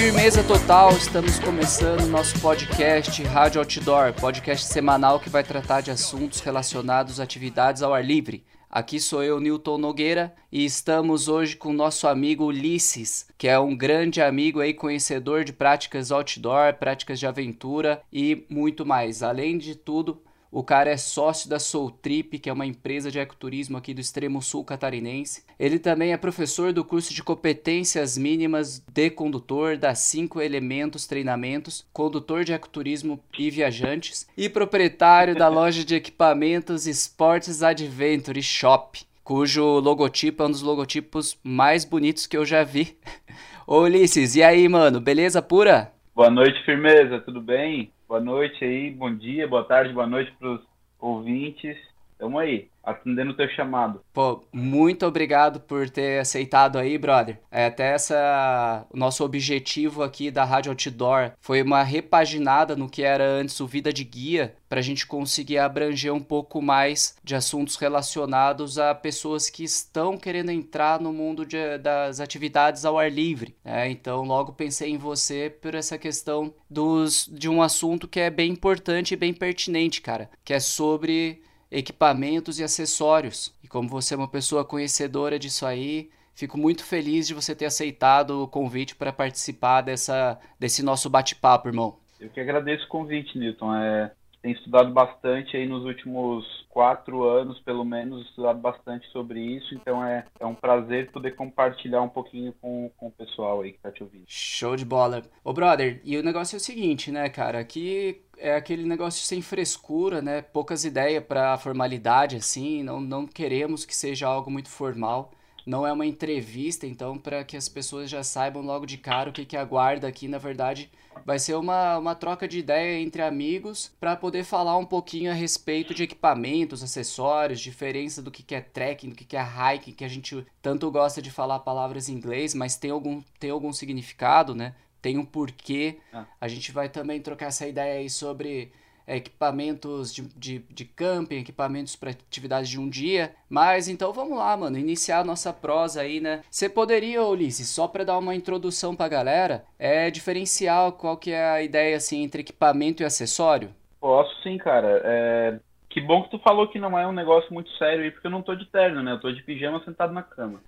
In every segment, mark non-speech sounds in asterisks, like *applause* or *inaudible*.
Firmeza total, estamos começando nosso podcast Rádio Outdoor, podcast semanal que vai tratar de assuntos relacionados a atividades ao ar livre. Aqui sou eu, Newton Nogueira, e estamos hoje com nosso amigo Ulisses, que é um grande amigo aí, conhecedor de práticas outdoor, práticas de aventura e muito mais. Além de tudo, o cara é sócio da Soul Trip, que é uma empresa de ecoturismo aqui do extremo sul catarinense. Ele também é professor do curso de competências mínimas de condutor da Cinco Elementos Treinamentos, condutor de ecoturismo e viajantes, e proprietário da loja de equipamentos Sports Adventure Shop, cujo logotipo é um dos logotipos mais bonitos que eu já vi. *laughs* Ô Ulisses, e aí, mano, beleza pura? Boa noite, firmeza, tudo bem? Boa noite aí, bom dia, boa tarde, boa noite para os ouvintes. Tamo aí, atendendo o teu chamado. Pô, muito obrigado por ter aceitado aí, brother. É, até essa. O nosso objetivo aqui da Rádio Outdoor foi uma repaginada no que era antes o Vida de Guia, para a gente conseguir abranger um pouco mais de assuntos relacionados a pessoas que estão querendo entrar no mundo de, das atividades ao ar livre. Né? Então, logo pensei em você por essa questão dos, de um assunto que é bem importante e bem pertinente, cara, que é sobre equipamentos e acessórios. E como você é uma pessoa conhecedora disso aí, fico muito feliz de você ter aceitado o convite para participar dessa, desse nosso bate-papo, irmão. Eu que agradeço o convite, Newton. É, tenho estudado bastante aí nos últimos quatro anos, pelo menos, estudado bastante sobre isso, então é, é um prazer poder compartilhar um pouquinho com, com o pessoal aí que tá te ouvindo. Show de bola. Ô, brother, e o negócio é o seguinte, né, cara, aqui é aquele negócio sem frescura, né, poucas ideias para formalidade, assim, não, não queremos que seja algo muito formal, não é uma entrevista, então, para que as pessoas já saibam logo de cara o que, que aguarda aqui, na verdade, vai ser uma, uma troca de ideia entre amigos para poder falar um pouquinho a respeito de equipamentos, acessórios, diferença do que, que é trekking, do que, que é hiking, que a gente tanto gosta de falar palavras em inglês, mas tem algum, tem algum significado, né? Tem um porquê. Ah. A gente vai também trocar essa ideia aí sobre equipamentos de, de, de camping, equipamentos para atividades de um dia. Mas então vamos lá, mano, iniciar a nossa prosa aí, né? Você poderia, Ulisses, só para dar uma introdução para a galera, é diferenciar qual que é a ideia assim entre equipamento e acessório? Posso sim, cara. É... Que bom que tu falou que não é um negócio muito sério aí, porque eu não tô de terno, né? Eu tô de pijama sentado na cama.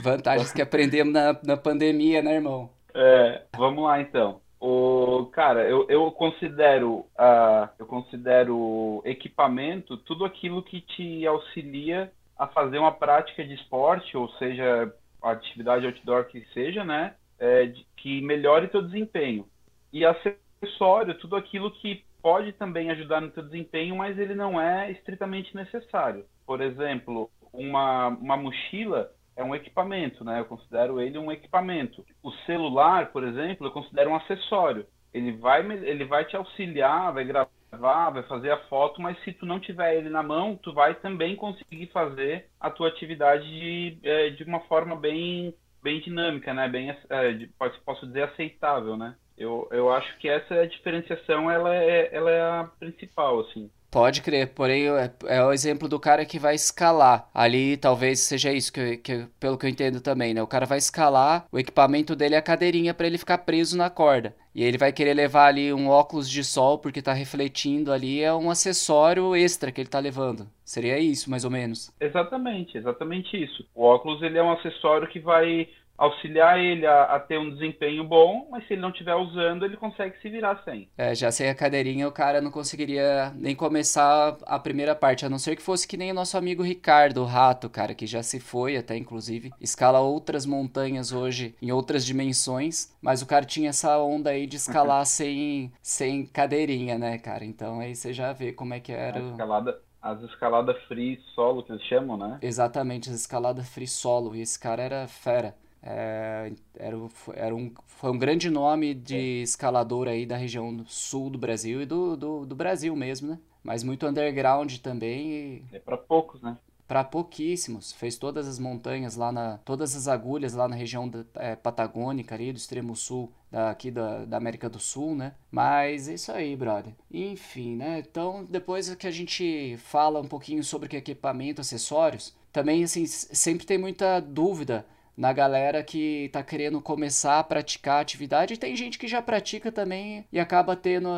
Vantagens que aprendemos na, na pandemia, né, irmão? É, vamos lá então. Cara, eu, eu considero uh, eu considero equipamento tudo aquilo que te auxilia a fazer uma prática de esporte, ou seja, atividade outdoor que seja, né? É, que melhore teu desempenho. E acessório, tudo aquilo que pode também ajudar no teu desempenho, mas ele não é estritamente necessário. Por exemplo, uma, uma mochila é um equipamento, né? Eu considero ele um equipamento. O celular, por exemplo, eu considero um acessório. Ele vai, ele vai te auxiliar, vai gravar, vai fazer a foto, mas se tu não tiver ele na mão, tu vai também conseguir fazer a tua atividade de, é, de uma forma bem, bem dinâmica, né? Bem, é, posso dizer aceitável, né? Eu, eu acho que essa diferenciação ela é, ela é a principal, assim. Pode crer, porém é, é, o exemplo do cara que vai escalar. Ali talvez seja isso que, que, pelo que eu entendo também, né? O cara vai escalar, o equipamento dele é a cadeirinha para ele ficar preso na corda. E ele vai querer levar ali um óculos de sol porque tá refletindo ali, é um acessório extra que ele tá levando. Seria isso, mais ou menos. Exatamente, exatamente isso. O óculos ele é um acessório que vai auxiliar ele a, a, ter um desempenho bom, mas se ele não estiver usando, ele consegue se virar sem. É, já sem a cadeirinha, o cara não conseguiria nem começar a primeira parte, a não ser que fosse que nem o nosso amigo Ricardo, o Rato, cara, que já se foi até, inclusive, escala outras montanhas hoje em outras dimensões, mas o cara tinha essa onda aí de escalar *laughs* sem, sem cadeirinha, né, cara? Então aí você já vê como é que era. A escalada, as escaladas free solo que eles chamam, né? Exatamente, as escaladas free solo. E esse cara era fera. É, era, era um, foi um grande nome de é. escalador aí da região sul do Brasil e do, do, do Brasil mesmo, né? Mas muito underground também. E... É para poucos, né? Para pouquíssimos. Fez todas as montanhas lá na. Todas as agulhas lá na região da, é, patagônica ali, do extremo sul daqui da, da América do Sul, né? Mas é isso aí, brother. Enfim, né? Então, depois que a gente fala um pouquinho sobre que é equipamento, acessórios, também, assim, sempre tem muita dúvida na galera que tá querendo começar a praticar atividade. E tem gente que já pratica também e acaba tendo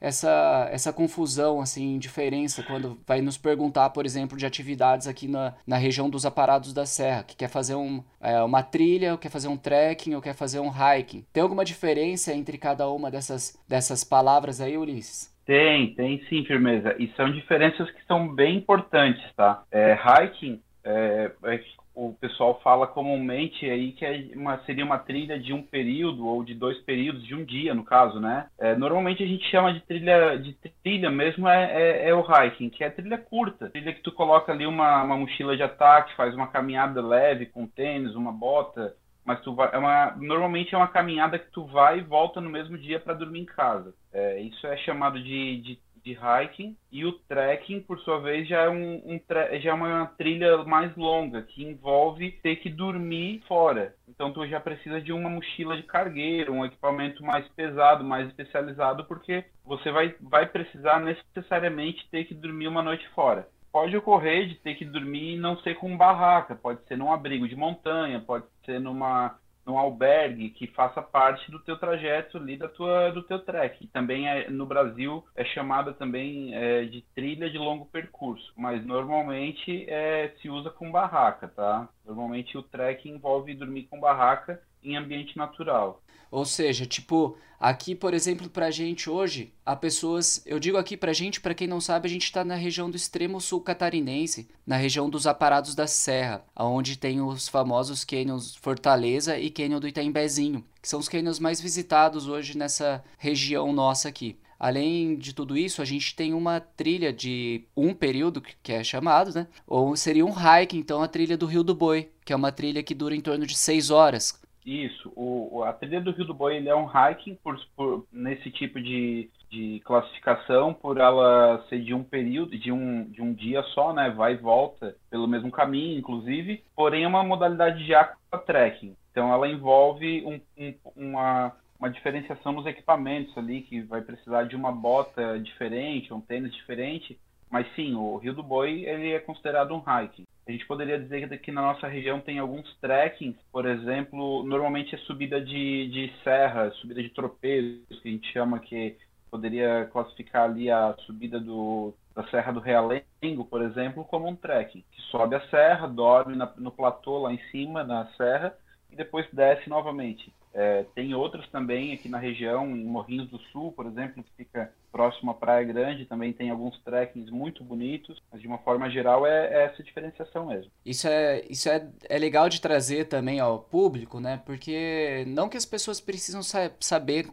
essa, essa confusão, assim, diferença quando vai nos perguntar, por exemplo, de atividades aqui na, na região dos aparados da serra, que quer fazer um, é, uma trilha, ou quer fazer um trekking, ou quer fazer um hiking. Tem alguma diferença entre cada uma dessas, dessas palavras aí, Ulisses? Tem, tem sim, firmeza. E são diferenças que são bem importantes, tá? É, hiking é, é, o pessoal fala comumente aí que é uma, seria uma trilha de um período ou de dois períodos, de um dia, no caso, né? É, normalmente a gente chama de trilha, de trilha mesmo é, é, é, o hiking, que é trilha curta. Trilha que tu coloca ali uma, uma mochila de ataque, faz uma caminhada leve com tênis, uma bota, mas tu vai, é uma, normalmente é uma caminhada que tu vai e volta no mesmo dia para dormir em casa. É, isso é chamado de, de de hiking e o trekking, por sua vez, já é, um, um já é uma trilha mais longa que envolve ter que dormir fora. Então tu já precisa de uma mochila de cargueiro, um equipamento mais pesado, mais especializado, porque você vai, vai precisar necessariamente ter que dormir uma noite fora. Pode ocorrer de ter que dormir não ser com barraca, pode ser num abrigo de montanha, pode ser numa num albergue que faça parte do teu trajeto ali da tua do teu trek. Também é, no Brasil é chamada também é, de trilha de longo percurso, mas normalmente é, se usa com barraca, tá? Normalmente o trek envolve dormir com barraca em ambiente natural. Ou seja, tipo, aqui, por exemplo, pra gente hoje, há pessoas. Eu digo aqui pra gente, pra quem não sabe, a gente tá na região do extremo sul catarinense, na região dos aparados da Serra, onde tem os famosos canyons Fortaleza e Canyon do Itaimbezinho, que são os canyons mais visitados hoje nessa região nossa aqui. Além de tudo isso, a gente tem uma trilha de um período, que é chamado, né? Ou seria um hike, então, a trilha do Rio do Boi, que é uma trilha que dura em torno de seis horas, isso, o, a trilha do Rio do Boi ele é um hiking por, por, nesse tipo de, de classificação, por ela ser de um período, de um, de um dia só, né? Vai e volta pelo mesmo caminho, inclusive, porém é uma modalidade de aqua trekking. Então ela envolve um, um, uma, uma diferenciação nos equipamentos ali, que vai precisar de uma bota diferente, um tênis diferente. Mas sim, o Rio do Boi ele é considerado um hiking. A gente poderia dizer que aqui na nossa região tem alguns trekkings, por exemplo, normalmente é subida de, de serra, subida de tropeiros, que a gente chama que poderia classificar ali a subida do, da Serra do Realengo, por exemplo, como um trekking, que sobe a serra, dorme na, no platô lá em cima, na serra, e depois desce novamente. É, tem outros também aqui na região, em Morrinhos do Sul, por exemplo, que fica próximo à Praia Grande, também tem alguns trekkings muito bonitos, mas de uma forma geral é, é essa diferenciação mesmo. Isso é, isso é, é legal de trazer também ao público, né? Porque não que as pessoas precisam sa saber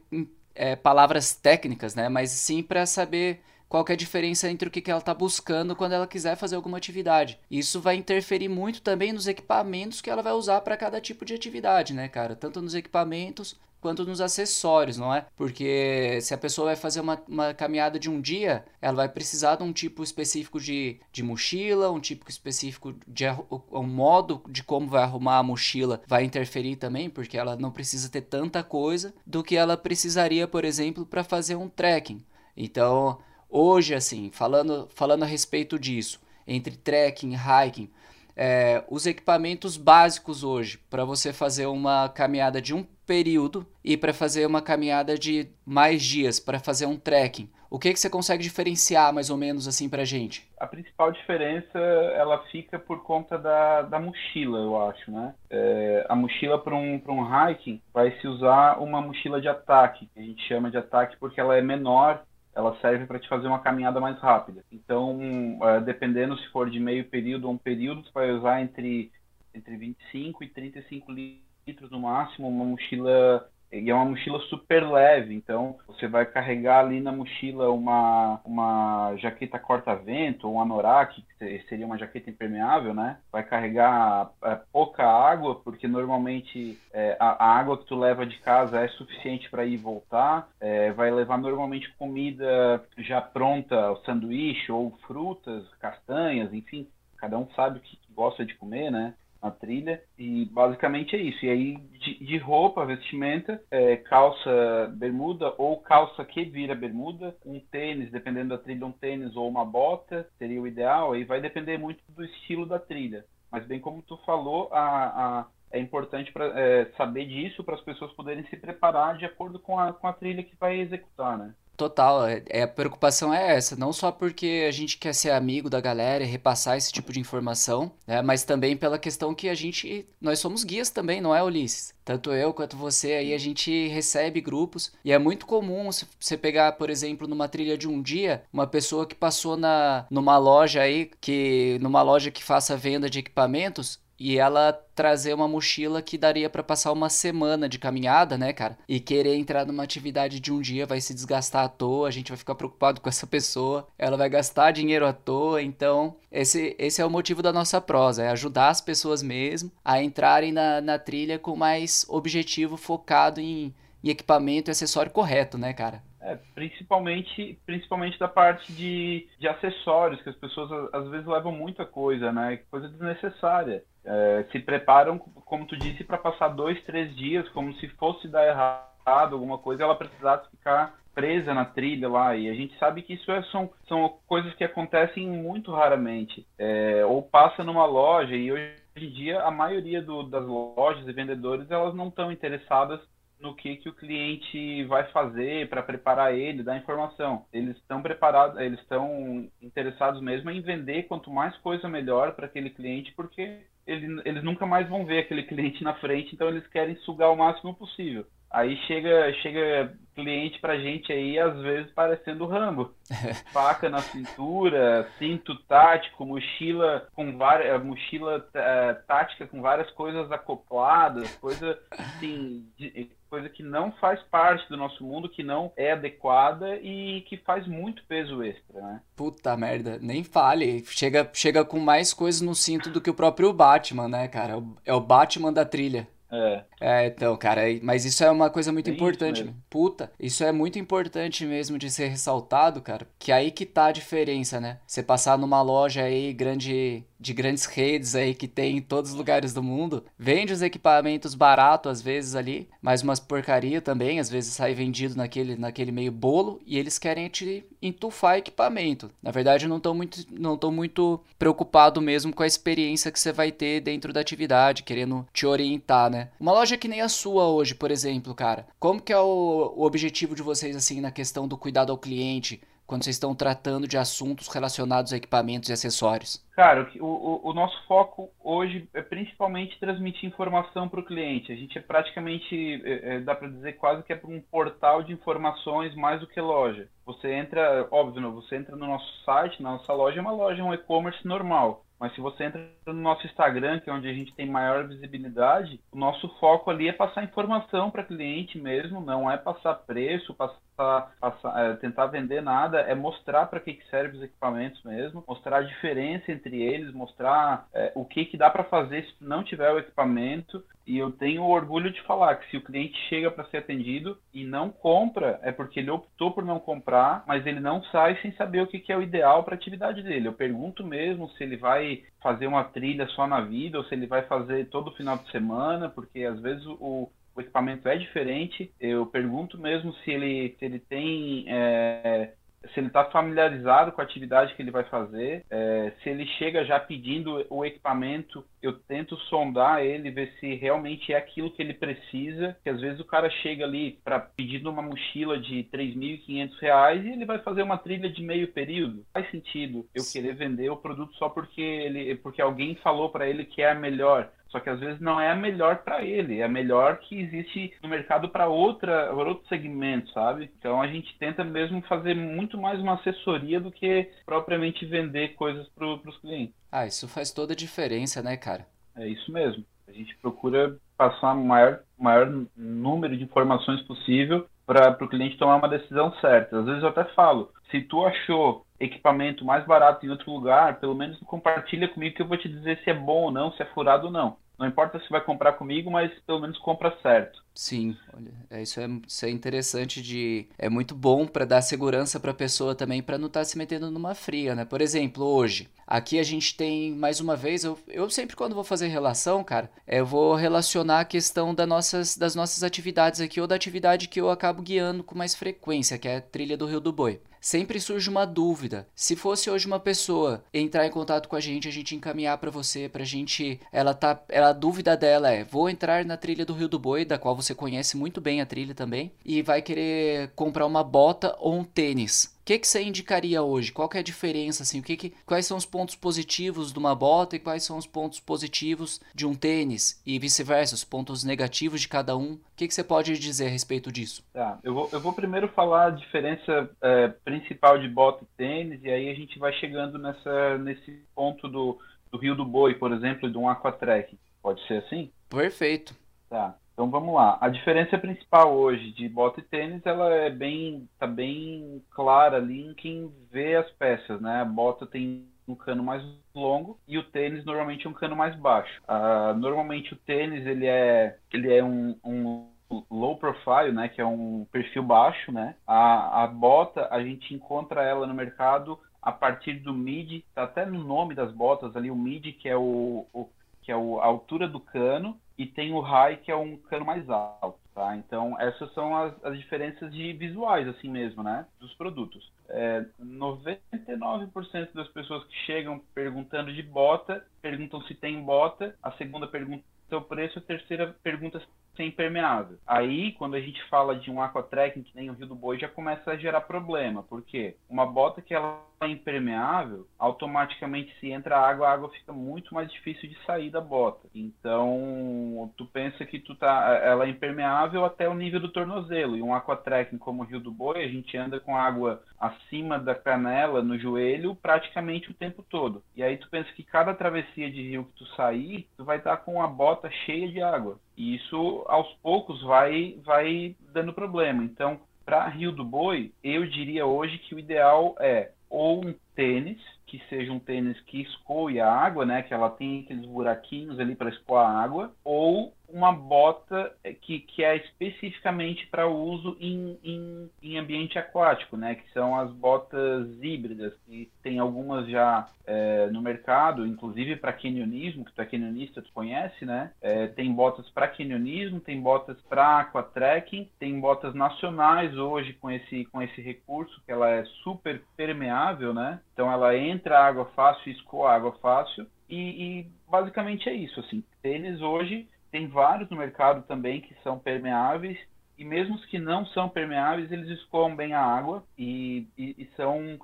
é, palavras técnicas, né? Mas sim para saber qual é a diferença entre o que ela está buscando quando ela quiser fazer alguma atividade. Isso vai interferir muito também nos equipamentos que ela vai usar para cada tipo de atividade, né, cara? Tanto nos equipamentos quanto nos acessórios, não é? Porque se a pessoa vai fazer uma, uma caminhada de um dia, ela vai precisar de um tipo específico de, de mochila, um tipo específico de um modo de como vai arrumar a mochila vai interferir também, porque ela não precisa ter tanta coisa do que ela precisaria, por exemplo, para fazer um trekking. Então, Hoje, assim, falando, falando a respeito disso, entre trekking, hiking, é, os equipamentos básicos hoje para você fazer uma caminhada de um período e para fazer uma caminhada de mais dias, para fazer um trekking. O que, que você consegue diferenciar mais ou menos assim para gente? A principal diferença ela fica por conta da, da mochila, eu acho, né? É, a mochila para um, um hiking vai se usar uma mochila de ataque, que a gente chama de ataque porque ela é menor ela serve para te fazer uma caminhada mais rápida. Então, uh, dependendo se for de meio período ou um período, você vai usar entre, entre 25 e 35 litros no máximo, uma mochila e é uma mochila super leve, então você vai carregar ali na mochila uma, uma jaqueta corta-vento, um anorak, que seria uma jaqueta impermeável, né? Vai carregar é, pouca água, porque normalmente é, a, a, água que tu leva de casa é suficiente para ir e voltar. É, vai levar normalmente comida já pronta, sanduíche ou frutas, castanhas, enfim, cada um sabe o que gosta de comer, né? Na trilha e basicamente é isso. E aí de, de roupa, vestimenta, é, calça bermuda ou calça que vira bermuda, um tênis, dependendo da trilha, um tênis ou uma bota seria o ideal. Aí vai depender muito do estilo da trilha. Mas bem como tu falou, a, a é importante pra, é, saber disso para as pessoas poderem se preparar de acordo com a, com a trilha que vai executar, né? Total, é, é, a preocupação é essa, não só porque a gente quer ser amigo da galera e repassar esse tipo de informação, né, mas também pela questão que a gente, nós somos guias também, não é, Ulisses? Tanto eu quanto você aí, a gente recebe grupos e é muito comum você pegar, por exemplo, numa trilha de um dia, uma pessoa que passou na, numa loja aí, que numa loja que faça venda de equipamentos, e ela trazer uma mochila que daria para passar uma semana de caminhada, né, cara? E querer entrar numa atividade de um dia vai se desgastar à toa, a gente vai ficar preocupado com essa pessoa, ela vai gastar dinheiro à toa, então esse, esse é o motivo da nossa prosa, é ajudar as pessoas mesmo a entrarem na, na trilha com mais objetivo focado em, em equipamento e acessório correto, né, cara? É, principalmente, principalmente da parte de, de acessórios, que as pessoas às vezes levam muita coisa, né? Coisa desnecessária. É, se preparam, como tu disse, para passar dois, três dias, como se fosse dar errado alguma coisa, ela precisasse ficar presa na trilha lá. E a gente sabe que isso é, são, são coisas que acontecem muito raramente. É, ou passa numa loja, e hoje em dia a maioria do, das lojas e vendedores elas não estão interessadas no que, que o cliente vai fazer para preparar ele, dar informação. Eles estão preparados, eles estão interessados mesmo em vender quanto mais coisa melhor para aquele cliente, porque ele, eles nunca mais vão ver aquele cliente na frente, então eles querem sugar o máximo possível. Aí chega, chega cliente pra gente aí, às vezes parecendo Rambo. *laughs* Faca na cintura, cinto tático, mochila com várias. mochila uh, tática com várias coisas acopladas, coisa assim. De, coisa que não faz parte do nosso mundo, que não é adequada e que faz muito peso extra, né? Puta merda, nem fale. Chega, chega com mais coisas no cinto do que o próprio Batman, né, cara? É o Batman da trilha. É. É, então, cara, mas isso é uma coisa muito importante. Isso Puta, isso é muito importante mesmo de ser ressaltado, cara. Que aí que tá a diferença, né? Você passar numa loja aí grande de grandes redes aí que tem em todos os lugares do mundo, vende os equipamentos barato às vezes ali, mas umas porcaria também, às vezes sai vendido naquele, naquele meio bolo e eles querem te entufar equipamento. Na verdade, não tô muito não tô muito preocupado mesmo com a experiência que você vai ter dentro da atividade, querendo te orientar, né? Uma loja que nem a sua hoje, por exemplo, cara. Como que é o, o objetivo de vocês assim na questão do cuidado ao cliente? quando vocês estão tratando de assuntos relacionados a equipamentos e acessórios? Cara, o, o, o nosso foco hoje é principalmente transmitir informação para o cliente. A gente é praticamente, é, é dá para dizer quase que é um portal de informações mais do que loja. Você entra, óbvio, você entra no nosso site, na nossa loja é uma loja, um e-commerce normal. Mas se você entra no nosso Instagram, que é onde a gente tem maior visibilidade, o nosso foco ali é passar informação para cliente mesmo, não é passar preço, passar, passar é, tentar vender nada, é mostrar para que, que servem os equipamentos mesmo, mostrar a diferença entre eles, mostrar é, o que, que dá para fazer se não tiver o equipamento e eu tenho orgulho de falar que se o cliente chega para ser atendido e não compra, é porque ele optou por não comprar, mas ele não sai sem saber o que, é o ideal para a atividade dele. Eu pergunto mesmo se ele vai fazer uma trilha só na vida ou se ele vai fazer todo final de semana, porque às vezes o, o equipamento é diferente. Eu pergunto mesmo se ele, se ele tem é, se ele está familiarizado com a atividade que ele vai fazer, é, se ele chega já pedindo o equipamento, eu tento sondar ele, ver se realmente é aquilo que ele precisa, que às vezes o cara chega ali para pedindo uma mochila de R$ 3.500 e ele vai fazer uma trilha de meio período. Faz sentido eu querer vender o produto só porque ele, porque alguém falou para ele que é a melhor. Só que às vezes não é a melhor para ele, é a melhor que existe no mercado para outra, outro segmento, sabe? Então a gente tenta mesmo fazer muito mais uma assessoria do que propriamente vender coisas para os clientes. Ah, isso faz toda a diferença, né, cara? É isso mesmo. A gente procura passar o maior, maior número de informações possível para o cliente tomar uma decisão certa. Às vezes eu até falo, se tu achou equipamento mais barato em outro lugar, pelo menos compartilha comigo que eu vou te dizer se é bom ou não, se é furado ou não. Não importa se vai comprar comigo, mas pelo menos compra certo. Sim, olha, é, isso, é, isso é interessante de. É muito bom para dar segurança para a pessoa também, para não estar tá se metendo numa fria, né? Por exemplo, hoje, aqui a gente tem, mais uma vez, eu, eu sempre quando vou fazer relação, cara, eu vou relacionar a questão das nossas, das nossas atividades aqui, ou da atividade que eu acabo guiando com mais frequência, que é a trilha do Rio do Boi sempre surge uma dúvida. Se fosse hoje uma pessoa entrar em contato com a gente, a gente encaminhar para você, pra gente, ela tá, ela, a dúvida dela é: vou entrar na trilha do Rio do Boi, da qual você conhece muito bem a trilha também, e vai querer comprar uma bota ou um tênis que, que você indicaria hoje? Qual que é a diferença? Assim, o que que, quais são os pontos positivos de uma bota e quais são os pontos positivos de um tênis? E vice-versa, os pontos negativos de cada um. O que, que você pode dizer a respeito disso? Tá, eu vou, eu vou primeiro falar a diferença é, principal de bota e tênis, e aí a gente vai chegando nessa, nesse ponto do, do Rio do Boi, por exemplo, e de um Aquatrek. Pode ser assim? Perfeito. Tá. Então vamos lá. A diferença principal hoje de bota e tênis, ela é bem, tá bem clara ali em quem vê as peças, né? A bota tem um cano mais longo e o tênis normalmente é um cano mais baixo. Uh, normalmente o tênis ele é, ele é um, um low profile, né, que é um perfil baixo, né? A, a bota a gente encontra ela no mercado a partir do mid, tá até no nome das botas ali o mid que é o, o que é a altura do cano e tem o high, que é um cano mais alto, tá? Então, essas são as, as diferenças de visuais, assim mesmo, né? Dos produtos. É, 99% das pessoas que chegam perguntando de bota, perguntam se tem bota, a segunda pergunta é o preço, a terceira pergunta ser impermeável. Aí, quando a gente fala de um aquatrekking que nem o Rio do Boi, já começa a gerar problema, porque uma bota que ela é impermeável, automaticamente se entra água, a água fica muito mais difícil de sair da bota. Então, tu pensa que tu tá, ela é impermeável até o nível do tornozelo. E um aquatrekking como o Rio do Boi, a gente anda com água acima da canela, no joelho, praticamente o tempo todo. E aí tu pensa que cada travessia de rio que tu sair, tu vai estar com a bota cheia de água. E isso aos poucos vai vai dando problema. Então, para Rio do Boi, eu diria hoje que o ideal é ou um tênis, que seja um tênis que escoe a água, né, que ela tem aqueles buraquinhos ali para escoar a água, ou uma bota que, que é especificamente para uso em, em, em, ambiente aquático, né? Que são as botas híbridas, que tem algumas já é, no mercado, inclusive para canionismo, que tu é canionista, tu conhece, né? É, tem botas para canionismo, tem botas para aquatrekking, tem botas nacionais hoje com esse, com esse recurso, que ela é super permeável, né? Então ela entra água fácil escoa água fácil. E, e basicamente é isso, assim. Tênis hoje tem vários no mercado também que são permeáveis e mesmo os que não são permeáveis, eles escoam bem a água e, e, e são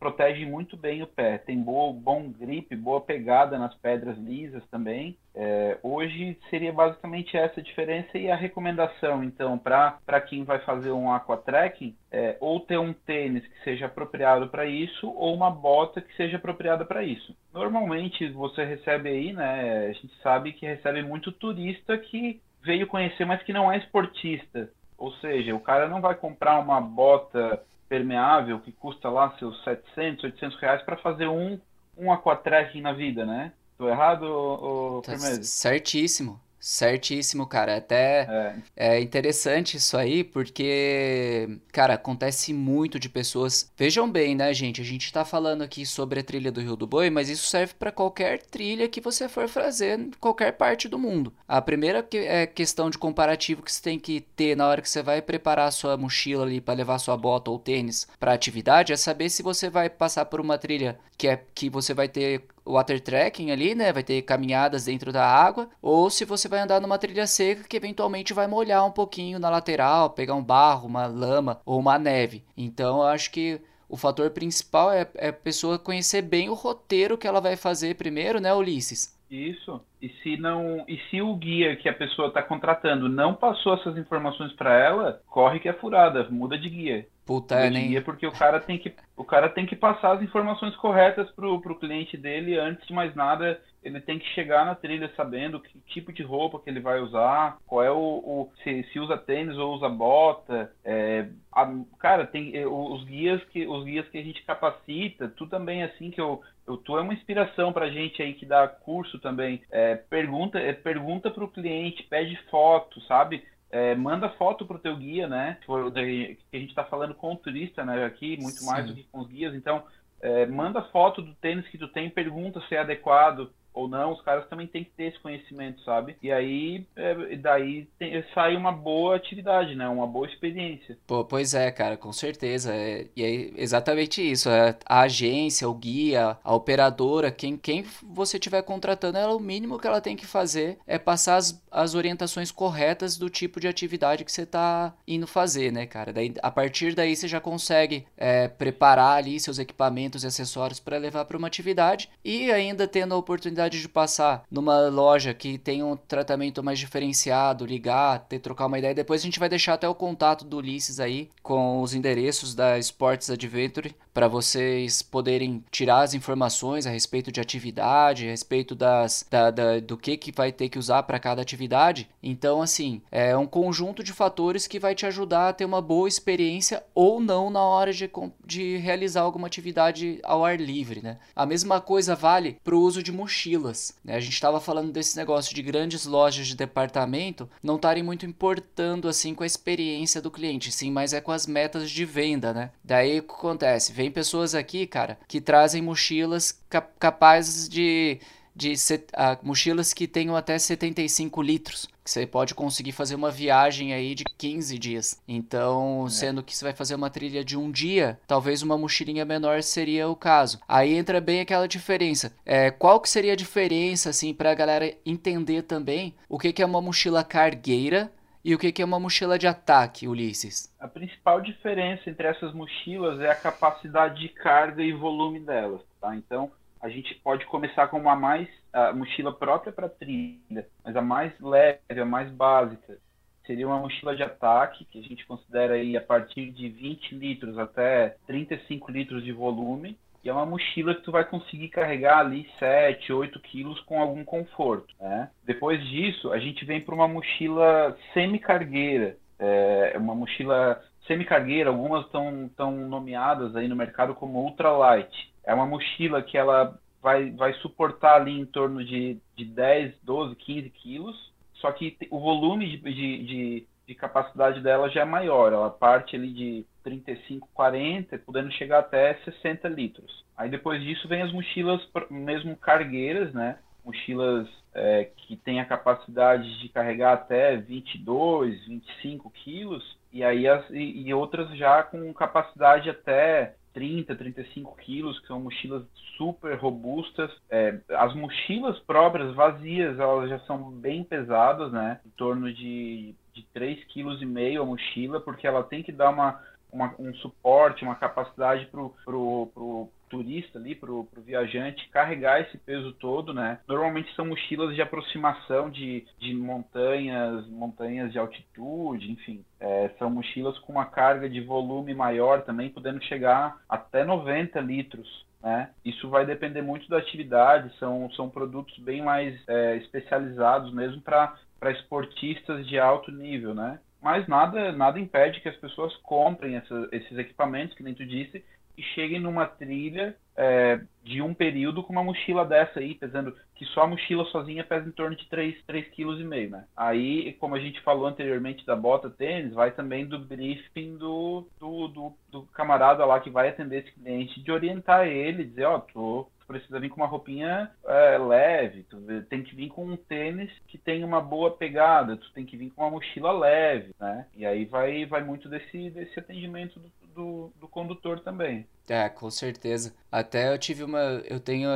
protege muito bem o pé. Tem boa, bom grip, boa pegada nas pedras lisas também. É, hoje seria basicamente essa a diferença e a recomendação, então, para quem vai fazer um aquatrekking, é, ou ter um tênis que seja apropriado para isso, ou uma bota que seja apropriada para isso. Normalmente você recebe aí, né? A gente sabe que recebe muito turista que veio conhecer, mas que não é esportista. Ou seja, o cara não vai comprar uma bota permeável que custa lá seus 700, 800 reais para fazer um, um aquatrekking na vida, né? Tô errado, ou, tá certíssimo. Certíssimo, cara. Até é. é. interessante isso aí, porque, cara, acontece muito de pessoas. Vejam bem, né, gente? A gente tá falando aqui sobre a trilha do Rio do Boi, mas isso serve para qualquer trilha que você for fazer em qualquer parte do mundo. A primeira que é questão de comparativo que você tem que ter na hora que você vai preparar a sua mochila ali para levar sua bota ou tênis para atividade é saber se você vai passar por uma trilha que é que você vai ter water trekking ali, né? Vai ter caminhadas dentro da água, ou se você vai andar numa trilha seca que eventualmente vai molhar um pouquinho na lateral, pegar um barro, uma lama ou uma neve. Então eu acho que o fator principal é, é a pessoa conhecer bem o roteiro que ela vai fazer primeiro, né, Ulisses? Isso. E se não, e se o guia que a pessoa está contratando não passou essas informações para ela, corre que é furada, muda de guia. Puta, muda de guia porque o cara tem que, o cara tem que passar as informações corretas pro, pro cliente dele antes de mais nada ele tem que chegar na trilha sabendo que tipo de roupa que ele vai usar, qual é o, o se, se, usa tênis ou usa bota, é, a, cara, tem é, os guias que os guias que a gente capacita, tu também assim que eu, eu tu é uma inspiração pra gente aí que dá curso também, é, pergunta é, pergunta pro cliente, pede foto, sabe? é, manda foto pro teu guia, né? Que a gente está falando com o turista, né? Aqui, muito Sim. mais do que com os guias. Então, é, manda foto do tênis que tu tem, pergunta se é adequado ou não, os caras também têm que ter esse conhecimento, sabe? E aí, é, daí tem, sai uma boa atividade, né? Uma boa experiência. Pô, pois é, cara, com certeza. É, e é exatamente isso. É, a agência, o guia, a operadora, quem, quem você estiver contratando, ela, o mínimo que ela tem que fazer é passar as, as orientações corretas do tipo de atividade que você está indo fazer, né, cara? Daí, a partir daí você já consegue é, preparar ali seus equipamentos e acessórios para levar para uma atividade e ainda tendo a oportunidade oportunidade de passar numa loja que tem um tratamento mais diferenciado, ligar, ter trocar uma ideia, depois a gente vai deixar até o contato do Ulisses aí com os endereços da Sports Adventure para vocês poderem tirar as informações a respeito de atividade, a respeito das, da, da, do que, que vai ter que usar para cada atividade. Então, assim, é um conjunto de fatores que vai te ajudar a ter uma boa experiência ou não na hora de, de realizar alguma atividade ao ar livre, né? A mesma coisa vale para o uso de mochilas. Né? A gente estava falando desse negócio de grandes lojas de departamento não estarem muito importando assim com a experiência do cliente, sim, mas é com as metas de venda, né? Daí o que acontece? Vem pessoas aqui, cara, que trazem mochilas cap capazes de. de set, uh, mochilas que tenham até 75 litros. Que você pode conseguir fazer uma viagem aí de 15 dias. Então, é. sendo que você vai fazer uma trilha de um dia, talvez uma mochilinha menor seria o caso. Aí entra bem aquela diferença. É, qual que seria a diferença, assim, pra galera entender também o que, que é uma mochila cargueira e o que é uma mochila de ataque, Ulisses? A principal diferença entre essas mochilas é a capacidade de carga e volume delas, tá? Então, a gente pode começar com uma mais a mochila própria para trilha, mas a mais leve, a mais básica, seria uma mochila de ataque, que a gente considera aí a partir de 20 litros até 35 litros de volume, e é uma mochila que tu vai conseguir carregar ali 7, 8 quilos com algum conforto. Né? Depois disso, a gente vem para uma mochila semi-cargueira. É uma mochila semi-cargueira, algumas estão nomeadas aí no mercado como ultralight. É uma mochila que ela vai, vai suportar ali em torno de, de 10, 12, 15 quilos, só que o volume de, de, de, de capacidade dela já é maior. Ela parte ali de 35, 40, podendo chegar até 60 litros. Aí depois disso vem as mochilas mesmo cargueiras, né? Mochilas é, que têm a capacidade de carregar até 22, 25 quilos, e aí as, e, e outras já com capacidade até 30, 35 quilos, que são mochilas super robustas. É, as mochilas próprias, vazias, elas já são bem pesadas, né? Em torno de, de 3,5 kg a mochila, porque ela tem que dar uma uma, um suporte, uma capacidade para o turista ali, para o viajante carregar esse peso todo, né? Normalmente são mochilas de aproximação de, de montanhas, montanhas de altitude, enfim. É, são mochilas com uma carga de volume maior também, podendo chegar até 90 litros. Né? Isso vai depender muito da atividade, são, são produtos bem mais é, especializados mesmo para esportistas de alto nível, né? mas nada, nada impede que as pessoas comprem essa, esses equipamentos, que nem tu disse, e cheguem numa trilha é, de um período com uma mochila dessa aí, pesando que só a mochila sozinha pesa em torno de 3,5 kg, né? Aí, como a gente falou anteriormente da bota tênis, vai também do briefing do, do, do, do camarada lá que vai atender esse cliente, de orientar ele, dizer, ó, oh, tô precisa vir com uma roupinha é, leve, tu tem que vir com um tênis que tem uma boa pegada, tu tem que vir com uma mochila leve, né? E aí vai, vai muito desse, desse atendimento do, do, do condutor também. É, com certeza. Até eu tive uma. Eu tenho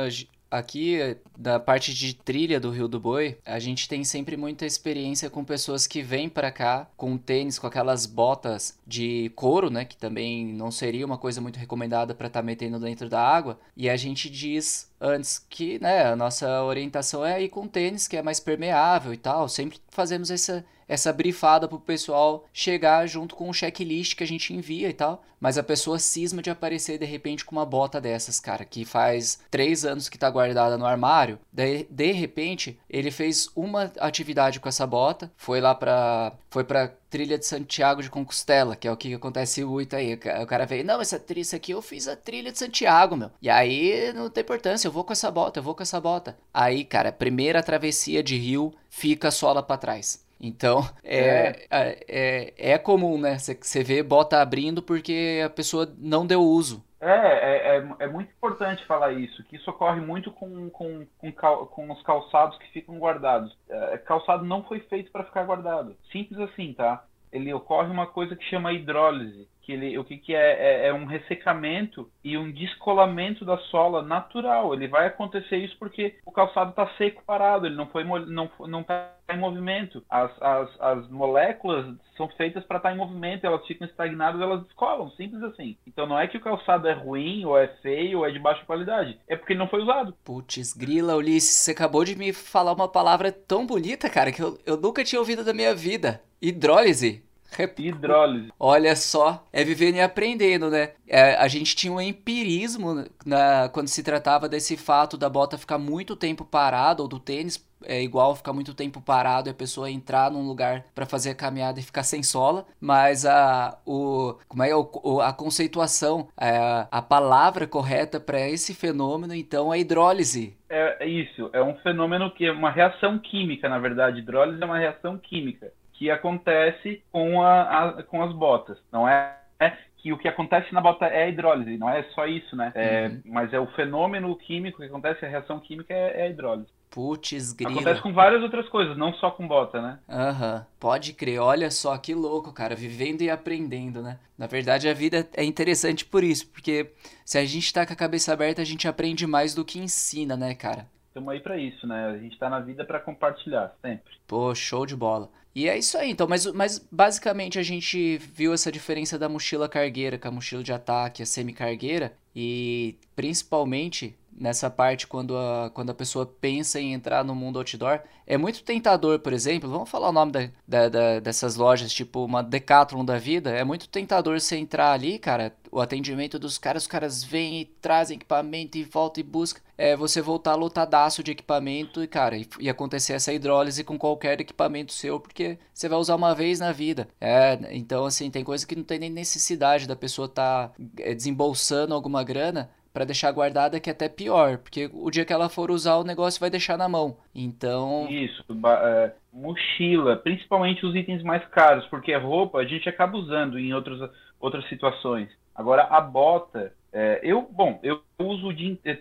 Aqui, da parte de trilha do Rio do Boi, a gente tem sempre muita experiência com pessoas que vêm para cá com tênis, com aquelas botas de couro, né? Que também não seria uma coisa muito recomendada para estar tá metendo dentro da água. E a gente diz antes que, né, a nossa orientação é ir com tênis que é mais permeável e tal. Sempre fazemos essa, essa brifada pro pessoal chegar junto com o checklist que a gente envia e tal. Mas a pessoa cisma de aparecer de repente com uma bota dessas, cara, que faz três anos que tá guardada no armário. De, de repente, ele fez uma atividade com essa bota, foi lá pra. Foi pra trilha de Santiago de Compostela, que é o que acontece muito aí. O cara veio, não, essa trilha aqui eu fiz a trilha de Santiago, meu. E aí não tem importância, eu vou com essa bota, eu vou com essa bota. Aí, cara, primeira travessia de rio, fica a sola para trás. Então, é, é, é, é comum, né? Você vê bota abrindo porque a pessoa não deu uso. É, é, é, é, muito importante falar isso, que isso ocorre muito com, com, com, cal, com os calçados que ficam guardados. É, calçado não foi feito para ficar guardado. Simples assim, tá? Ele ocorre uma coisa que chama hidrólise, que ele, o que, que é, é, é, um ressecamento e um descolamento da sola natural. Ele vai acontecer isso porque o calçado está seco parado, ele não foi não não está em movimento. As, as, as moléculas são feitas para estar tá em movimento, elas ficam estagnadas, elas descolam, simples assim. Então não é que o calçado é ruim ou é feio ou é de baixa qualidade, é porque ele não foi usado. Putz, grila, Ulisses, você acabou de me falar uma palavra tão bonita, cara, que eu, eu nunca tinha ouvido da minha vida. Hidrólise. *laughs* Hidrólise. Olha só, é vivendo e aprendendo, né? É, a gente tinha um empirismo na, quando se tratava desse fato da bota ficar muito tempo parada, ou do tênis é igual ficar muito tempo parado e a pessoa entrar num lugar para fazer a caminhada e ficar sem sola, mas a, o, como é, o, a conceituação, a, é, a palavra correta para esse fenômeno, então, é hidrólise. É, é isso, é um fenômeno que é uma reação química, na verdade. Hidrólise é uma reação química que acontece com, a, a, com as botas. Não é, é, que o que acontece na bota é a hidrólise, não é só isso, né? É, uhum. Mas é o fenômeno químico que acontece, a reação química é, é a hidrólise. Putz, grila. Acontece com várias outras coisas, não só com bota, né? Aham, uhum. pode crer. Olha só que louco, cara. Vivendo e aprendendo, né? Na verdade, a vida é interessante por isso, porque se a gente tá com a cabeça aberta, a gente aprende mais do que ensina, né, cara? Estamos aí para isso, né? A gente tá na vida para compartilhar, sempre. Pô, show de bola. E é isso aí, então. Mas, mas basicamente a gente viu essa diferença da mochila cargueira com a mochila de ataque, a semi-cargueira. E principalmente nessa parte quando a, quando a pessoa pensa em entrar no mundo outdoor. É muito tentador, por exemplo, vamos falar o nome da, da, da, dessas lojas, tipo uma Decathlon da vida. É muito tentador você entrar ali, cara, o atendimento dos caras, os caras vêm e trazem equipamento e volta e busca. É você voltar lotadaço de equipamento e, cara, e, e acontecer essa hidrólise com qualquer equipamento seu, porque você vai usar uma vez na vida. É, então, assim, tem coisa que não tem nem necessidade da pessoa estar tá, é, desembolsando alguma grana para deixar guardada que é até pior, porque o dia que ela for usar o negócio vai deixar na mão. Então. Isso, é, mochila, principalmente os itens mais caros, porque roupa a gente acaba usando em outros, outras situações. Agora a bota, é, eu, bom, eu uso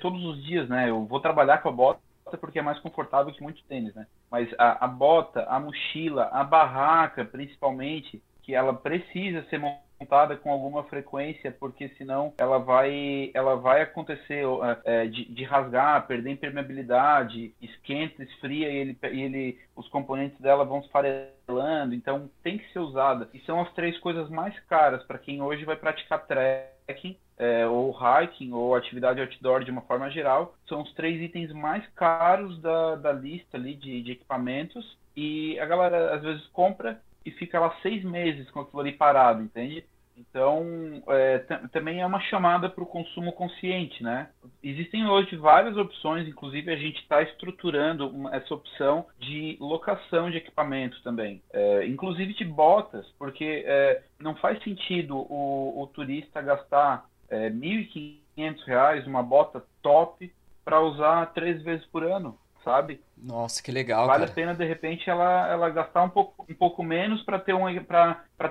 todos os dias, né? Eu vou trabalhar com a bota porque é mais confortável que muito tênis, né? Mas a, a bota, a mochila, a barraca, principalmente, que ela precisa ser montada montada com alguma frequência, porque senão ela vai, ela vai acontecer é, de, de, rasgar, perder impermeabilidade, esquenta, esfria e, ele, e ele, os componentes dela vão se farelando. Então tem que ser usada. E são as três coisas mais caras para quem hoje vai praticar trekking. É, ou hiking ou atividade outdoor de uma forma geral, são os três itens mais caros da, da lista ali de, de equipamentos e a galera às vezes compra e fica lá seis meses com aquilo ali parado, entende? Então, é, também é uma chamada para o consumo consciente, né? Existem hoje várias opções, inclusive a gente está estruturando uma, essa opção de locação de equipamento também, é, inclusive de botas, porque é, não faz sentido o, o turista gastar R$ 1.500 uma bota top para usar três vezes por ano sabe? Nossa, que legal. Vale cara. a pena, de repente, ela, ela gastar um pouco, um pouco menos para ter, um,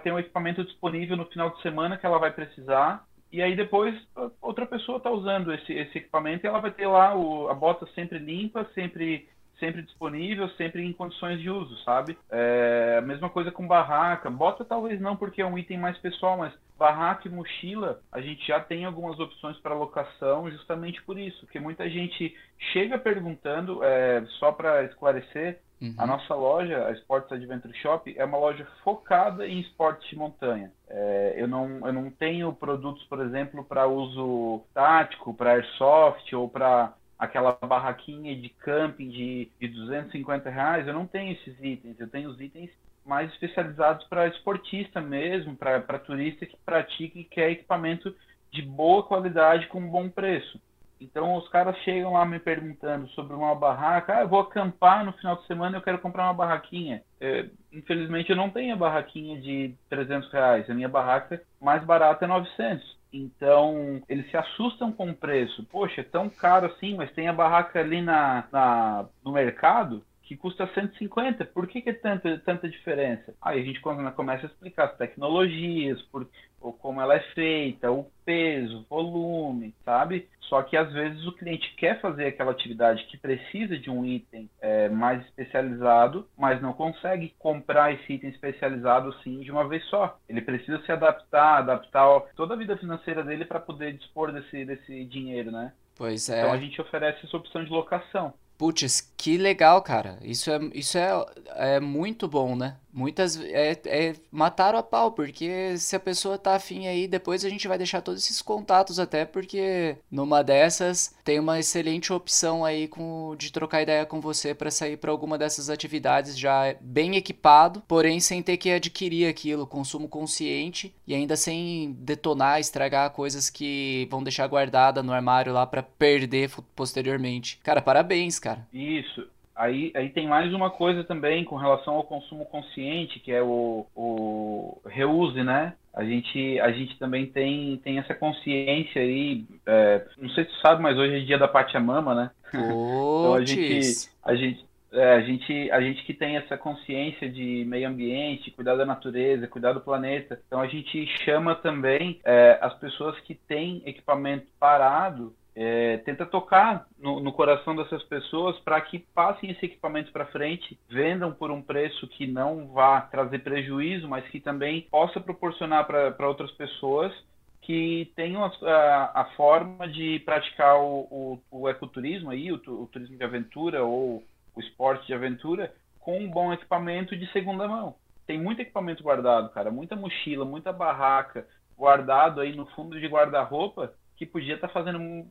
ter um equipamento disponível no final de semana que ela vai precisar. E aí depois outra pessoa está usando esse, esse equipamento e ela vai ter lá o, a bota sempre limpa, sempre sempre disponível, sempre em condições de uso, sabe? É, a mesma coisa com barraca. Bota talvez não, porque é um item mais pessoal, mas barraca e mochila, a gente já tem algumas opções para locação justamente por isso, porque muita gente chega perguntando, é, só para esclarecer, Uhum. A nossa loja, a Sports Adventure Shop, é uma loja focada em esportes de montanha. É, eu, não, eu não tenho produtos, por exemplo, para uso tático, para airsoft ou para aquela barraquinha de camping de, de 250 reais, eu não tenho esses itens. Eu tenho os itens mais especializados para esportista mesmo, para turista que pratica e quer equipamento de boa qualidade com bom preço. Então os caras chegam lá me perguntando sobre uma barraca, ah, eu vou acampar no final de semana, eu quero comprar uma barraquinha. É, infelizmente eu não tenho a barraquinha de 300 reais, a minha barraca mais barata é 900. Então, eles se assustam com o preço. Poxa, é tão caro assim, mas tem a barraca ali na, na no mercado. que custa 150. Por que, que é tanta, tanta diferença? Aí a gente começa a explicar as tecnologias, por, ou como ela é feita, o peso, volume, sabe? Só que às vezes o cliente quer fazer aquela atividade que precisa de um item é, mais especializado, mas não consegue comprar esse item especializado assim de uma vez só. Ele precisa se adaptar, adaptar toda a vida financeira dele para poder dispor desse, desse dinheiro, né? Pois é. Então a gente oferece essa opção de locação. Putz, que legal, cara. Isso é, isso é, é muito bom, né? Muitas é, é mataram a pau, porque se a pessoa tá afim aí, depois a gente vai deixar todos esses contatos até, porque numa dessas tem uma excelente opção aí com, de trocar ideia com você para sair para alguma dessas atividades já bem equipado, porém sem ter que adquirir aquilo, consumo consciente e ainda sem detonar, estragar coisas que vão deixar guardada no armário lá para perder posteriormente. Cara, parabéns, cara. Isso. Aí, aí tem mais uma coisa também com relação ao consumo consciente, que é o, o reuse, né? A gente, a gente também tem, tem essa consciência aí. É, não sei se tu sabe, mas hoje é dia da Pachamama, né? então a gente, a gente, é, a gente, a gente que tem essa consciência de meio ambiente, cuidar da natureza, cuidar do planeta. Então a gente chama também é, as pessoas que têm equipamento parado é, tenta tocar no, no, coração dessas pessoas para que passem esse equipamento para frente, vendam por um preço que não vá trazer prejuízo, mas que também possa proporcionar para outras pessoas que tenham a, a, a, forma de praticar o, o, o ecoturismo aí, o, o, turismo de aventura ou o esporte de aventura com um bom equipamento de segunda mão. Tem muito equipamento guardado, cara, muita mochila, muita barraca guardado aí no fundo de guarda-roupa que podia estar tá fazendo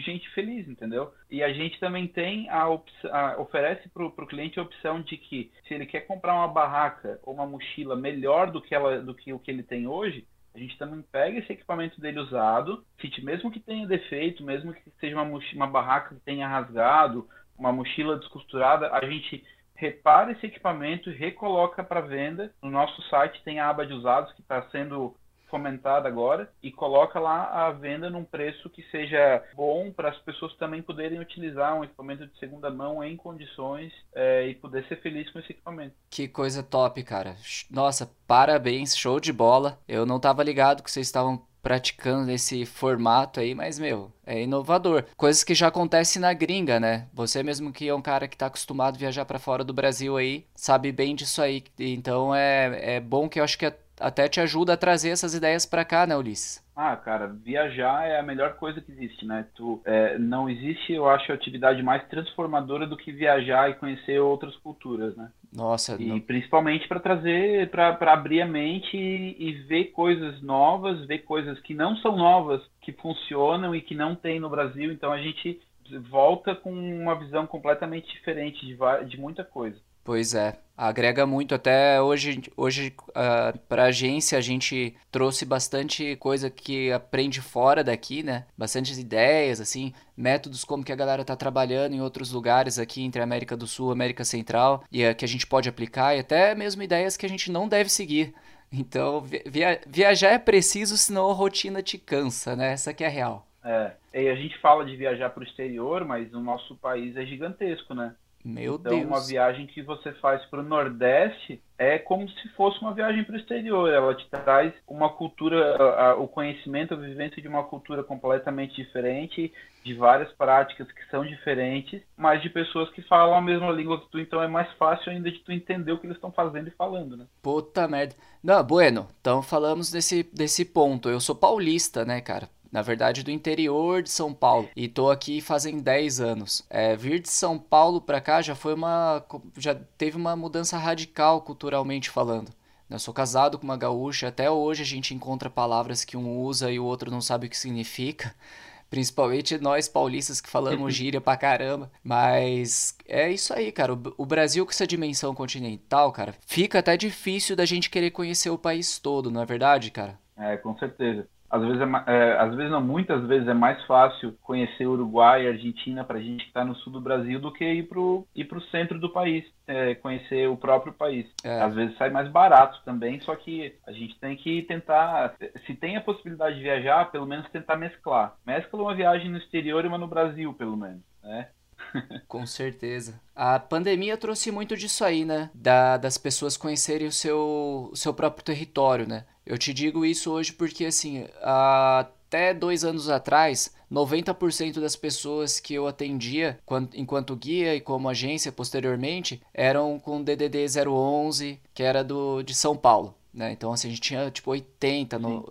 gente feliz, entendeu? E a gente também tem a, opção, oferece para o cliente a opção de que se ele quer comprar uma barraca ou uma mochila melhor do que ela do que o que ele tem hoje, a gente também pega esse equipamento dele usado, mesmo que tenha defeito, mesmo que seja uma, uma barraca que tenha rasgado, uma mochila descosturada, a gente repara esse equipamento e recoloca para venda. No nosso site tem a aba de usados que está sendo fomentada agora e coloca lá a venda num preço que seja bom para as pessoas também poderem utilizar um equipamento de segunda mão em condições é, e poder ser feliz com esse equipamento. Que coisa top, cara. Nossa, parabéns, show de bola. Eu não estava ligado que vocês estavam praticando esse formato aí, mas, meu, é inovador. Coisas que já acontecem na gringa, né? Você mesmo que é um cara que está acostumado a viajar para fora do Brasil aí, sabe bem disso aí. Então é, é bom que eu acho que é até te ajuda a trazer essas ideias para cá, né, Ulisses? Ah, cara, viajar é a melhor coisa que existe, né? Tu, é, não existe, eu acho, atividade mais transformadora do que viajar e conhecer outras culturas, né? Nossa. E não... principalmente para trazer, para abrir a mente e, e, ver coisas novas, ver coisas que não são novas, que funcionam e que não tem no Brasil. Então a gente volta com uma visão completamente diferente de, de muita coisa. Pois é, agrega muito. Até hoje, hoje uh, ah, para agência, a gente trouxe bastante coisa que aprende fora daqui, né? Bastantes ideias, assim, métodos como que a galera tá trabalhando em outros lugares aqui entre América do Sul América Central e uh, que a gente pode aplicar e até mesmo ideias que a gente não deve seguir. Então, via viajar é preciso, senão a rotina te cansa, né? Essa que é a real. É, e a gente fala de viajar para o exterior, mas o nosso país é gigantesco, né? Meu então, Deus. uma viagem que você faz para o Nordeste é como se fosse uma viagem para o exterior. Ela te traz uma cultura, a, a, o conhecimento, a vivência de uma cultura completamente diferente, de várias práticas que são diferentes, mas de pessoas que falam a mesma língua que tu. Então é mais fácil ainda de tu entender o que eles estão fazendo e falando, né? Puta merda. Não, bueno, então falamos desse, desse ponto. Eu sou paulista, né, cara? Na verdade do interior de São Paulo e tô aqui fazem 10 anos. É, vir de São Paulo para cá já foi uma já teve uma mudança radical culturalmente falando. Eu sou casado com uma gaúcha, até hoje a gente encontra palavras que um usa e o outro não sabe o que significa. *laughs* Principalmente nós paulistas que falamos *laughs* gíria pra caramba. Mas é isso aí, cara. O Brasil com essa dimensão continental, cara, fica até difícil da gente querer conhecer o país todo, não é verdade, cara? É, com certeza às vezes, é, é, às vezes não, muitas vezes é mais fácil conhecer Uruguai e Argentina para a gente que está no sul do Brasil do que ir para ir o centro do país, é, conhecer o próprio país. É. Às vezes sai mais barato também, só que a gente tem que tentar, se tem a possibilidade de viajar, pelo menos tentar mesclar. Mescla uma viagem no exterior e uma no Brasil, pelo menos, né? *laughs* Com certeza. A pandemia trouxe muito disso aí, né? Da, das pessoas conhecerem o seu, o seu próprio território, né? Eu te digo isso hoje porque, assim, até dois anos atrás, 90% das pessoas que eu atendia enquanto guia e como agência posteriormente eram com DDD 011, que era do, de São Paulo. Né? Então, assim, a gente tinha tipo 80, no,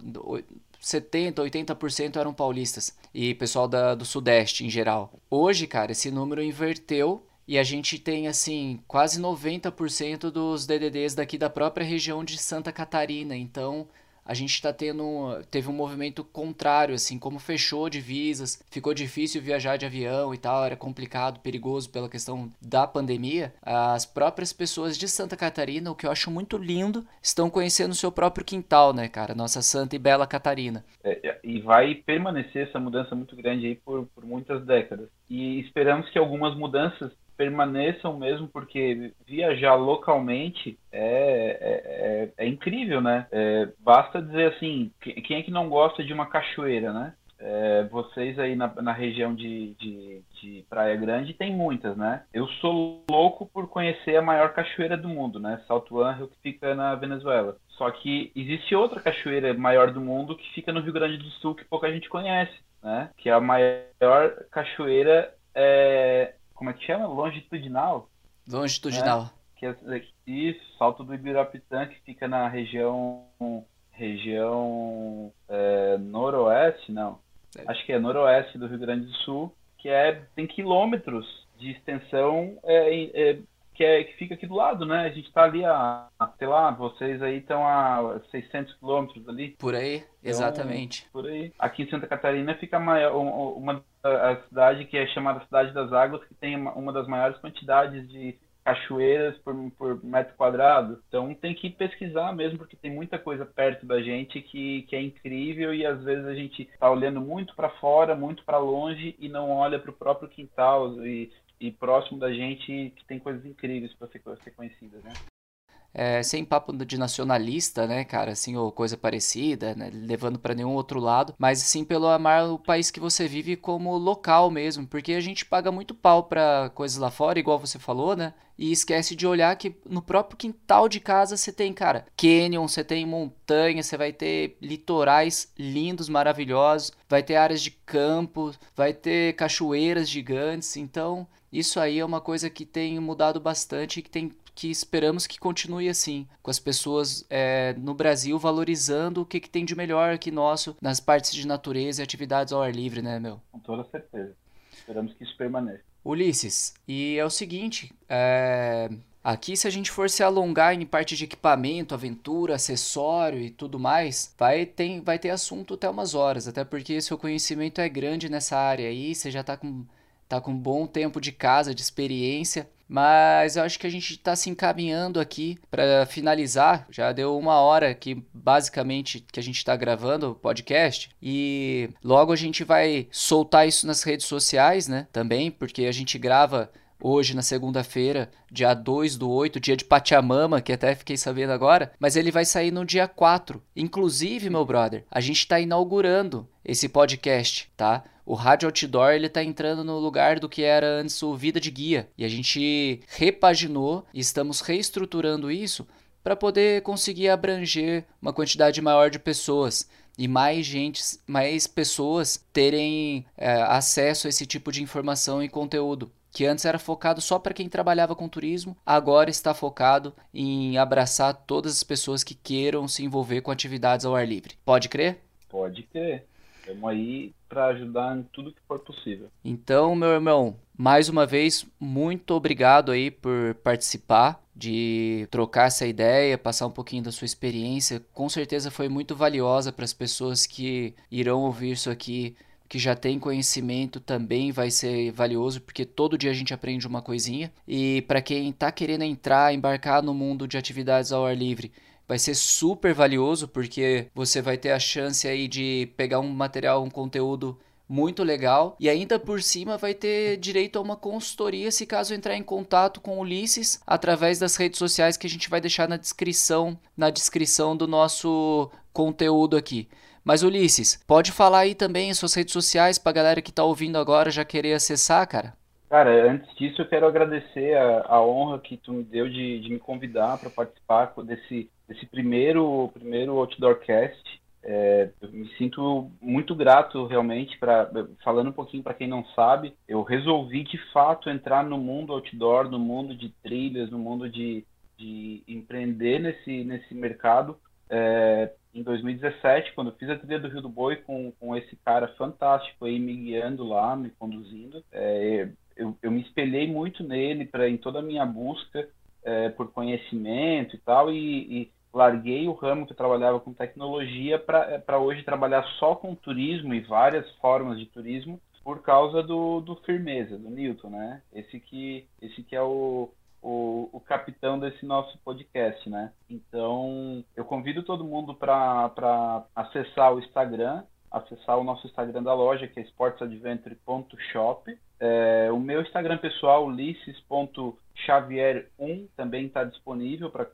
70, 80% eram paulistas e pessoal da, do Sudeste em geral. Hoje, cara, esse número inverteu e a gente tem, assim, quase 90% dos DDDs daqui da própria região de Santa Catarina. Então, a gente está tendo teve um movimento contrário assim como fechou divisas ficou difícil viajar de avião e tal era complicado perigoso pela questão da pandemia. As próprias pessoas de Santa Catarina o que eu acho muito lindo estão conhecendo o seu próprio quintal né cara? Nossa santa e bela Catarina. É, é e vai permanecer essa mudança muito grande aí por, por muitas décadas. E esperamos que algumas mudanças permaneçam mesmo, porque viajar localmente é, é, é, é incrível, né? É, basta dizer assim, quem é que não gosta de uma cachoeira, né? É, vocês aí na, na região de, de, de, Praia Grande tem muitas, né? Eu sou louco por conhecer a maior cachoeira do mundo, né? Salto Ángel, que fica na Venezuela. Só que existe outra cachoeira maior do mundo que fica no Rio Grande do Sul que pouca gente conhece, né? Que é a maior cachoeira é, como é que chama? Longitudinal? Longitudinal. Né? Que é, isso, Salto do Ibirapitã, que fica na região região é, noroeste, não. É. Acho que é noroeste do Rio Grande do Sul, que é tem quilômetros de extensão é, é, que, é, que fica aqui do lado, né? A gente está ali a, a, sei lá, vocês aí estão a 600 quilômetros ali. Por aí, então, exatamente. Por aí. Aqui em Santa Catarina fica maior, uma a cidade que é chamada Cidade das Águas, que tem uma, uma das maiores quantidades de cachoeiras por, por, metro quadrado. Então tem que pesquisar mesmo, porque tem muita coisa perto da gente que, que é incrível e às vezes a gente está olhando muito para fora, muito para longe e não olha para o próprio quintal e e próximo da gente que tem coisas incríveis para ser, ser conhecidas, né? É, sem papo de nacionalista, né, cara, assim, ou coisa parecida, né, levando para nenhum outro lado, mas sim pelo amar o país que você vive como local mesmo, porque a gente paga muito pau para coisas lá fora, igual você falou, né, e esquece de olhar que no próprio quintal de casa você tem, cara, canyon, você tem montanha, você vai ter litorais lindos, maravilhosos, vai ter áreas de campo, vai ter cachoeiras gigantes, então isso aí é uma coisa que tem mudado bastante e que, tem, que esperamos que continue assim, com as pessoas é, no Brasil valorizando o que, que tem de melhor aqui nosso nas partes de natureza e atividades ao ar livre, né, meu? Com toda certeza. Esperamos que isso permaneça. Ulisses, e é o seguinte, é... Aqui, se a gente for se alongar em parte de equipamento, aventura, acessório e tudo mais, vai ter, vai ter assunto até umas horas, até porque seu conhecimento é grande nessa área aí, você já está com tá com um bom tempo de casa, de experiência. Mas eu acho que a gente está se encaminhando aqui para finalizar. Já deu uma hora que basicamente que a gente está gravando o podcast e logo a gente vai soltar isso nas redes sociais, né? Também porque a gente grava hoje na segunda-feira, dia 2 do 8, dia de Pachamama, que até fiquei sabendo agora, mas ele vai sair no dia 4. Inclusive, meu brother, a gente está inaugurando esse podcast, tá? O Rádio Outdoor ele tá entrando no lugar do que era antes o Vida de Guia. E a gente repaginou e estamos reestruturando isso para poder conseguir abranger uma quantidade maior de pessoas e mais gente, mais pessoas terem é, acesso a esse tipo de informação e conteúdo que antes era focado só para quem trabalhava com turismo, agora está focado em abraçar todas as pessoas que queiram se envolver com atividades ao ar livre. Pode crer? Pode crer. Estamos aí para ajudar em tudo que for possível. Então, meu irmão, mais uma vez, muito obrigado aí por participar, de trocar essa ideia, passar um pouquinho da sua experiência. Com certeza foi muito valiosa para as pessoas que irão ouvir isso aqui, que já tem conhecimento também vai ser valioso, porque todo dia a gente aprende uma coisinha. E para quem está querendo entrar, embarcar no mundo de atividades ao ar livre, vai ser super valioso porque você vai ter a chance aí de pegar um material, um conteúdo muito legal e ainda por cima vai ter direito a uma consultoria se caso entrar em contato com Ulisses através das redes sociais que a gente vai deixar na descrição, na descrição do nosso conteúdo aqui. Mas Ulisses, pode falar aí também em suas redes sociais pra galera que tá ouvindo agora já querer acessar, cara? Cara, antes disso eu quero agradecer a, a honra que tu me deu de, de me convidar para participar desse, desse primeiro, primeiro Outdoorcast. É, eu me sinto muito grato realmente para falando um pouquinho para quem não sabe, eu resolvi de fato entrar no mundo outdoor, no mundo de trilhas, no mundo de, de empreender nesse nesse mercado é, em 2017, quando eu fiz a trilha do Rio do Boi com, com esse cara fantástico aí me guiando lá, me conduzindo. É, eu, eu me espelhei muito nele para em toda a minha busca é, por conhecimento e tal, e, e, larguei o ramo que eu trabalhava com tecnologia para é, hoje trabalhar só com turismo e várias formas de turismo por causa do, do firmeza, do Newton, né? Esse que, esse que é o, o, o capitão desse nosso podcast, né? Então, eu convido todo mundo para acessar o Instagram, acessar o nosso Instagram da loja, que é sportsadventure.shop. É, o meu Instagram pessoal, ulisses.xavier1, também está disponível para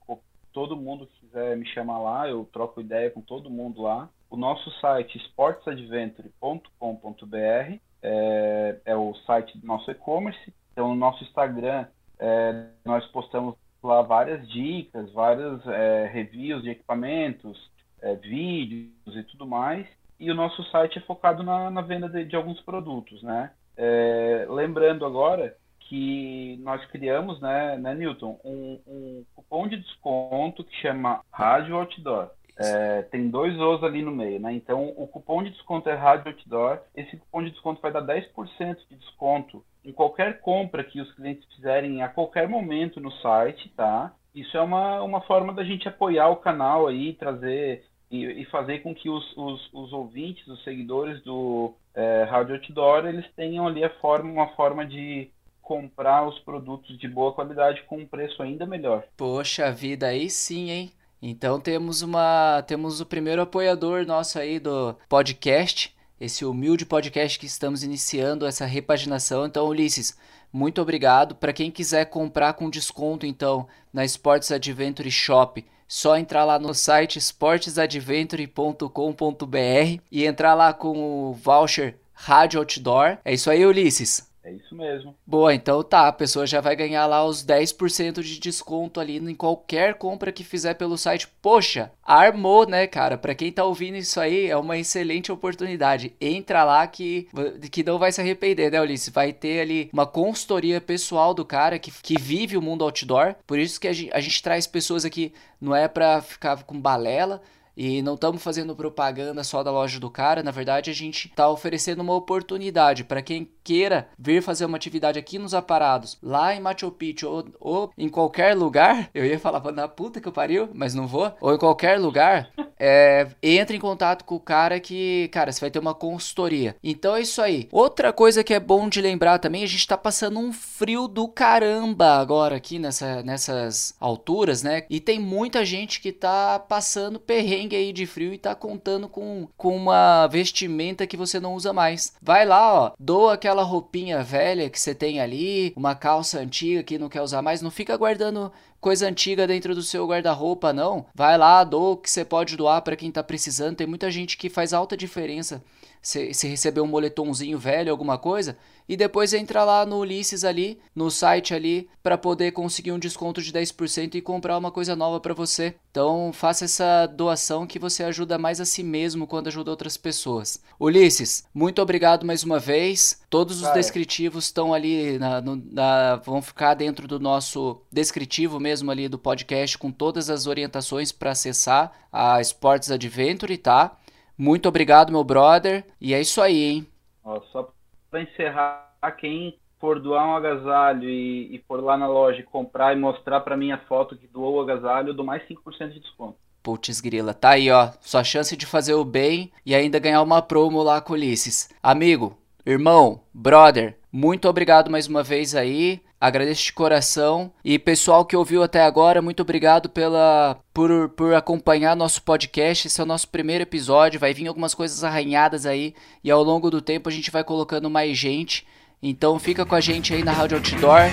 todo mundo que quiser me chamar lá, eu troco ideia com todo mundo lá. O nosso site, sportsadventure.com.br, é, é o site do nosso e-commerce. Então, o nosso Instagram, é, nós postamos lá várias dicas, várias é, reviews de equipamentos, é, vídeos e tudo mais e o nosso site é focado na, na venda de, de, alguns produtos, né? É, lembrando agora que nós criamos, né, né Newton, um, um, cupom de desconto que chama Rádio Outdoor. É, tem dois O's ali no meio, né? Então, o cupom de desconto é Rádio Outdoor. Esse cupom de desconto vai dar 10% de desconto em qualquer compra que os clientes fizerem a qualquer momento no site, tá? Isso é uma, uma forma da gente apoiar o canal aí, trazer e, e fazer com que os, os, os, ouvintes, os seguidores do é, Rádio Outdoor, eles tenham ali a forma, uma forma de comprar os produtos de boa qualidade com um preço ainda melhor. Poxa vida, aí sim, hein? Então temos uma temos o primeiro apoiador nosso aí do podcast, esse humilde podcast que estamos iniciando essa repaginação. Então, Ulisses, muito obrigado. Para quem quiser comprar com desconto, então, na Sports Adventure Shop, só entrar lá no site esportesadventure.com.br e entrar lá com o voucher Rádio Outdoor. É isso aí, Ulisses. É isso mesmo. Boa, então tá, a pessoa já vai ganhar lá os 10% de desconto ali em qualquer compra que fizer pelo site. Poxa, armou, né, cara? Para quem tá ouvindo isso aí, é uma excelente oportunidade. Entra lá que, que não vai se arrepender, né, Ulisses? Vai ter ali uma consultoria pessoal do cara que, que vive o mundo outdoor. Por isso que a gente, a gente traz pessoas aqui, não é pra ficar com balela, e não estamos fazendo propaganda só da loja do cara, na verdade a gente está oferecendo uma oportunidade para quem queira vir fazer uma atividade aqui nos aparados, lá em Machu Picchu ou, ou em qualquer lugar. Eu ia falar na puta que eu pariu, mas não vou. Ou em qualquer lugar, *laughs* é, entre em contato com o cara que, cara, você vai ter uma consultoria. Então é isso aí. Outra coisa que é bom de lembrar também, a gente está passando um frio do caramba agora aqui nessa, nessas alturas, né? E tem muita gente que tá passando perrengue perrengue aí de frio e tá contando com, com uma vestimenta que você não usa mais. Vai lá, ó, doa aquela roupinha velha que você tem ali, uma calça antiga que não quer usar mais, não fica guardando coisa antiga dentro do seu guarda-roupa, não. Vai lá, doa o que você pode doar para quem tá precisando. Tem muita gente que faz alta diferença se, se receber um moletomzinho velho, alguma coisa, e depois entra lá no Ulisses ali, no site ali, para poder conseguir um desconto de 10% e comprar uma coisa nova para você. Então faça essa doação que você ajuda mais a si mesmo quando ajuda outras pessoas. Ulisses, muito obrigado mais uma vez. Todos os descritivos estão ali, na, no, na, vão ficar dentro do nosso descritivo mesmo ali do podcast com todas as orientações para acessar a Sports Adventure, tá? Muito obrigado, meu brother. E é isso aí, hein? Ó, só para encerrar, quem for doar um agasalho e, e, for lá na loja comprar e mostrar para mim a foto que doou o agasalho, eu dou mais 5% de desconto. Putz grila, tá aí ó, sua chance de fazer o bem e ainda ganhar uma promo lá com Ulisses. Amigo, irmão, brother, muito obrigado mais uma vez aí. Agradeço de coração. E pessoal que ouviu até agora, muito obrigado pela por, por acompanhar nosso podcast. Esse é o nosso primeiro episódio. Vai vir algumas coisas arranhadas aí. E ao longo do tempo a gente vai colocando mais gente. Então fica com a gente aí na Rádio Outdoor.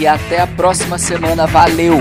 E até a próxima semana. Valeu!